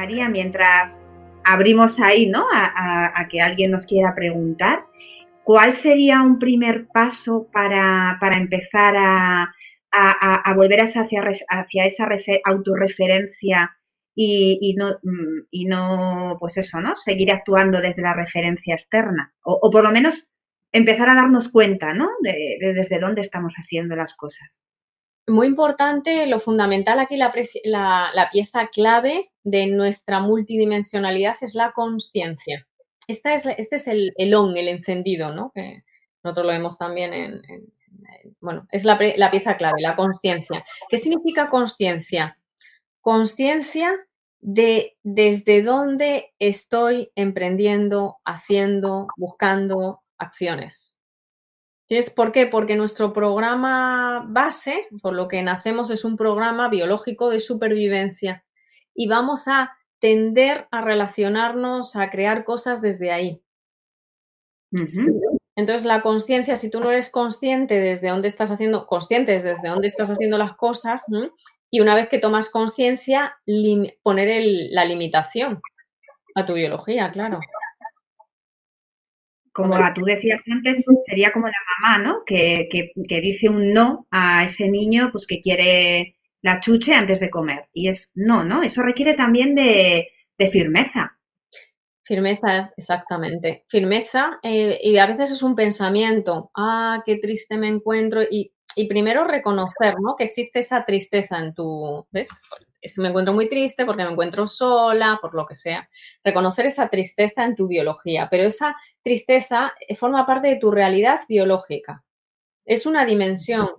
María, mientras abrimos ahí, ¿no? A, que alguien nos quiera preguntar, ¿cuál sería un primer paso para, empezar a, volver hacia, hacia esa autorreferencia y, no, mm, y no, pues eso, ¿no? Seguir actuando desde la referencia externa. O, por lo menos empezar a darnos cuenta, ¿no? De, desde dónde estamos haciendo las cosas. Muy importante, lo fundamental aquí, la, pieza clave de nuestra multidimensionalidad es la conciencia. Esta es, este es el, on, el encendido, ¿no? Que nosotros lo vemos también en, bueno, es la, la pieza clave, la conciencia. ¿Qué significa conciencia? Conciencia de desde dónde estoy emprendiendo, haciendo, buscando acciones. ¿Es por qué? Porque nuestro programa base, por lo que nacemos, es un programa biológico de supervivencia y vamos a tender a relacionarnos, a crear cosas desde ahí. Entonces, la conciencia, si tú no eres consciente desde dónde estás haciendo, conscientes desde dónde estás haciendo las cosas, y una vez que tomas conciencia, poner la limitación a tu biología, claro. Como tú decías antes, sería como la mamá, ¿no? Que, dice un no a ese niño pues que quiere la chuche antes de comer. Y es no, ¿no? Eso requiere también de, firmeza. Firmeza, exactamente. Firmeza eh, y a veces es un pensamiento, ah, qué triste me encuentro y y primero reconocer, ¿no? Que existe esa tristeza en tu, ¿ves? Me encuentro muy triste porque me encuentro sola, por lo que sea. Reconocer esa tristeza en tu biología, pero esa tristeza eh, forma parte de tu realidad biológica. Es una dimensión.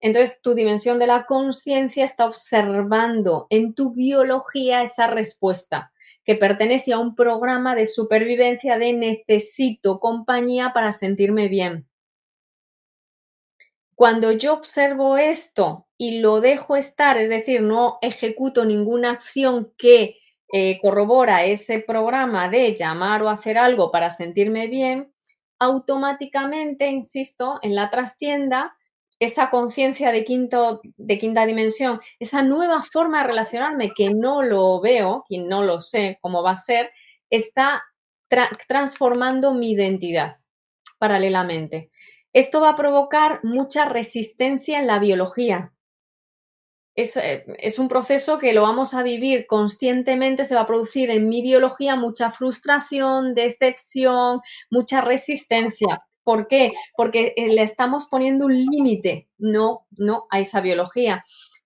Entonces, tu dimensión de la conciencia está observando en tu biología esa respuesta que pertenece a un programa de supervivencia de necesito compañía para sentirme bien. Cuando yo observo esto y lo dejo estar, es decir, no ejecuto ninguna acción que eh, corrobora ese programa de llamar o hacer algo para sentirme bien, automáticamente, insisto, en la trastienda, esa conciencia de, de quinta dimensión, esa nueva forma de relacionarme que no lo veo, y no lo sé cómo va a ser, está transformando mi identidad paralelamente. Esto va a provocar mucha resistencia en la biología. Eh, es, un proceso que lo vamos a vivir conscientemente, se va a producir en mi biología mucha frustración, decepción, mucha resistencia. ¿Por qué? Porque eh, le estamos poniendo un límite, no, no a esa biología.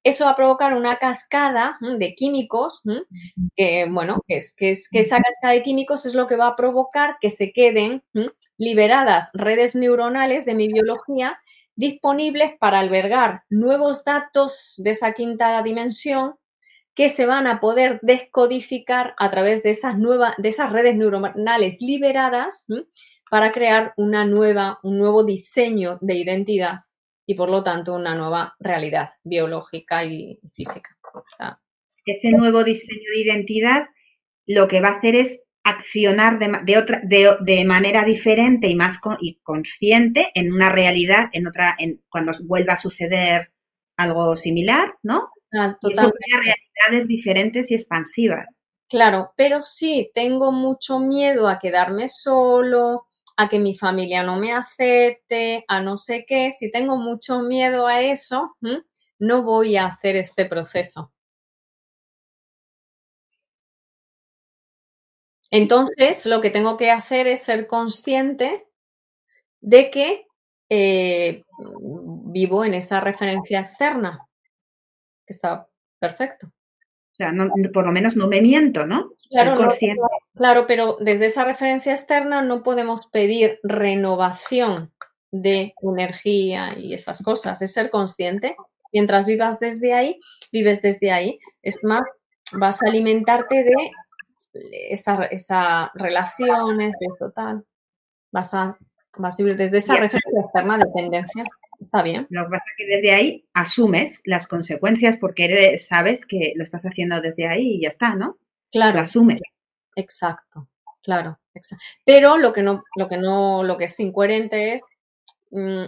Eso va a provocar una cascada de químicos, que, bueno, es, que, es, que esa cascada de químicos es lo que va a provocar que se queden liberadas redes neuronales de mi biología disponibles para albergar nuevos datos de esa quinta dimensión que se van a poder descodificar a través de esas, nuevas, de esas redes neuronales liberadas para crear una nueva, un nuevo diseño de identidad y por lo tanto una nueva realidad biológica y física. Ese nuevo diseño de identidad lo que va a hacer es accionar de, otra, de, manera diferente y más y consciente en una realidad, en otra, en, cuando vuelva a suceder algo similar, ¿no? Ah, realidades diferentes y expansivas. Claro, pero sí, tengo mucho miedo a quedarme solo, a que mi familia no me acepte, a no sé qué. Si tengo mucho miedo a eso, no voy a hacer este proceso. Entonces, lo que tengo que hacer es ser consciente de que eh, vivo en esa referencia externa. Está perfecto. O sea, por lo menos no me miento, ¿no? Claro, consciente. claro, pero desde esa referencia externa no podemos pedir renovación de energía y esas cosas. Es ser consciente. Mientras vivas desde ahí, vives desde ahí. Es más, vas a alimentarte de esas esa relaciones, de total. Vas a, vas a vivir desde esa referencia externa dependencia. Está bien. Lo que pasa es que desde ahí asumes las consecuencias porque sabes que lo estás haciendo desde ahí y ya está, ¿no? Claro. Lo asumes. Exacto, claro. Pero lo que no, lo que no, lo que es incoherente es mm,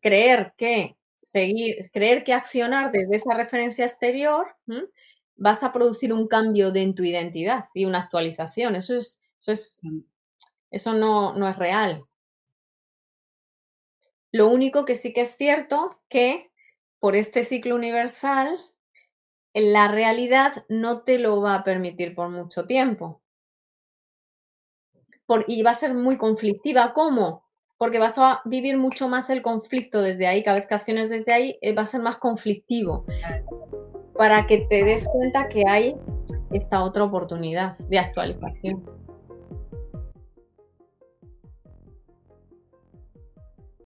creer que seguir, creer que accionar desde esa referencia exterior vas a producir un cambio de en tu identidad y una actualización. Eso es, eso es, eso no, no es real. Lo único que sí que es cierto que por este ciclo universal, la realidad no te lo va a permitir por mucho tiempo. y va a ser muy conflictiva. ¿Cómo? Porque vas a vivir mucho más el conflicto desde ahí. Cada vez que acciones desde ahí eh, va a ser más conflictivo. Para que te des cuenta que hay esta otra oportunidad de actualización.